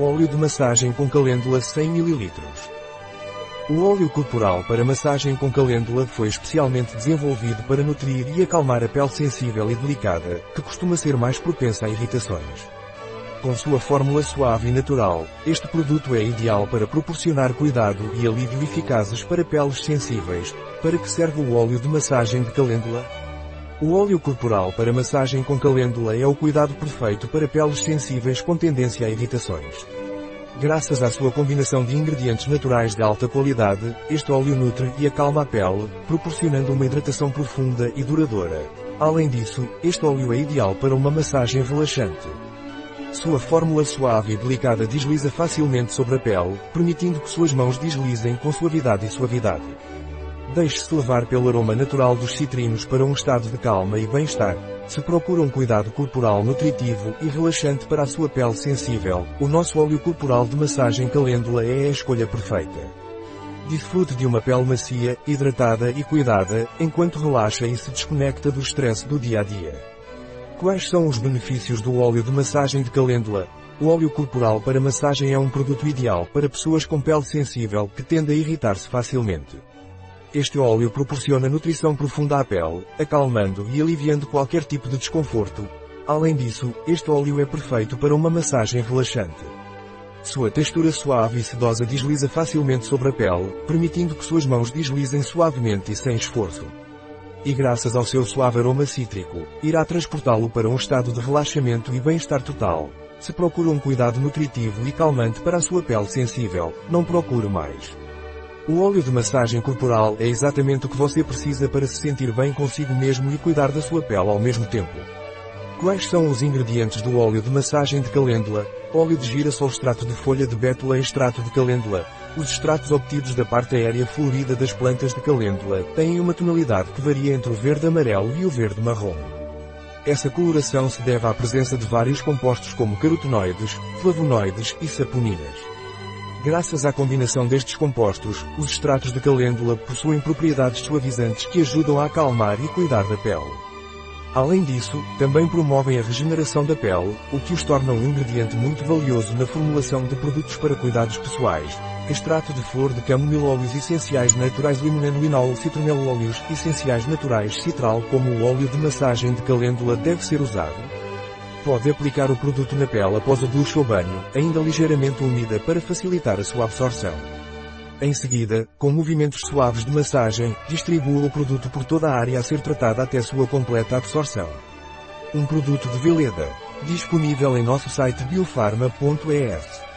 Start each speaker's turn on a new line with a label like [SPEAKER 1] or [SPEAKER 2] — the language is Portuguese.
[SPEAKER 1] Óleo de massagem com calêndula 100 ml. O óleo corporal para massagem com calêndula foi especialmente desenvolvido para nutrir e acalmar a pele sensível e delicada, que costuma ser mais propensa a irritações. Com sua fórmula suave e natural, este produto é ideal para proporcionar cuidado e alívio eficazes para peles sensíveis. Para que serve o óleo de massagem de calêndula? O óleo corporal para massagem com calêndula é o cuidado perfeito para peles sensíveis com tendência a irritações. Graças à sua combinação de ingredientes naturais de alta qualidade, este óleo nutre e acalma a pele, proporcionando uma hidratação profunda e duradoura. Além disso, este óleo é ideal para uma massagem relaxante. Sua fórmula suave e delicada desliza facilmente sobre a pele, permitindo que suas mãos deslizem com suavidade e suavidade. Deixe-se levar pelo aroma natural dos citrinos para um estado de calma e bem-estar. Se procura um cuidado corporal nutritivo e relaxante para a sua pele sensível, o nosso óleo corporal de massagem calêndula é a escolha perfeita. Desfrute de uma pele macia, hidratada e cuidada, enquanto relaxa e se desconecta do estresse do dia a dia. Quais são os benefícios do óleo de massagem de calêndula? O óleo corporal para massagem é um produto ideal para pessoas com pele sensível que tende a irritar-se facilmente. Este óleo proporciona nutrição profunda à pele, acalmando e aliviando qualquer tipo de desconforto. Além disso, este óleo é perfeito para uma massagem relaxante. Sua textura suave e sedosa desliza facilmente sobre a pele, permitindo que suas mãos deslizem suavemente e sem esforço. E graças ao seu suave aroma cítrico, irá transportá-lo para um estado de relaxamento e bem-estar total. Se procura um cuidado nutritivo e calmante para a sua pele sensível, não procure mais. O óleo de massagem corporal é exatamente o que você precisa para se sentir bem consigo mesmo e cuidar da sua pele ao mesmo tempo. Quais são os ingredientes do óleo de massagem de calêndula? Óleo de girassol extrato de folha de bétula e extrato de calêndula. Os extratos obtidos da parte aérea florida das plantas de calêndula têm uma tonalidade que varia entre o verde amarelo e o verde marrom. Essa coloração se deve à presença de vários compostos como carotenoides, flavonoides e saponinas. Graças à combinação destes compostos, os extratos de calêndula possuem propriedades suavizantes que ajudam a acalmar e cuidar da pele. Além disso, também promovem a regeneração da pele, o que os torna um ingrediente muito valioso na formulação de produtos para cuidados pessoais. Extrato de flor de camomila óleos essenciais naturais limoneno linol citronelo óleos essenciais naturais citral como o óleo de massagem de calêndula deve ser usado. Pode aplicar o produto na pele após o duche ou banho, ainda ligeiramente úmida para facilitar a sua absorção. Em seguida, com movimentos suaves de massagem, distribua o produto por toda a área a ser tratada até sua completa absorção. Um produto de Veleda. Disponível em nosso site biofarma.es.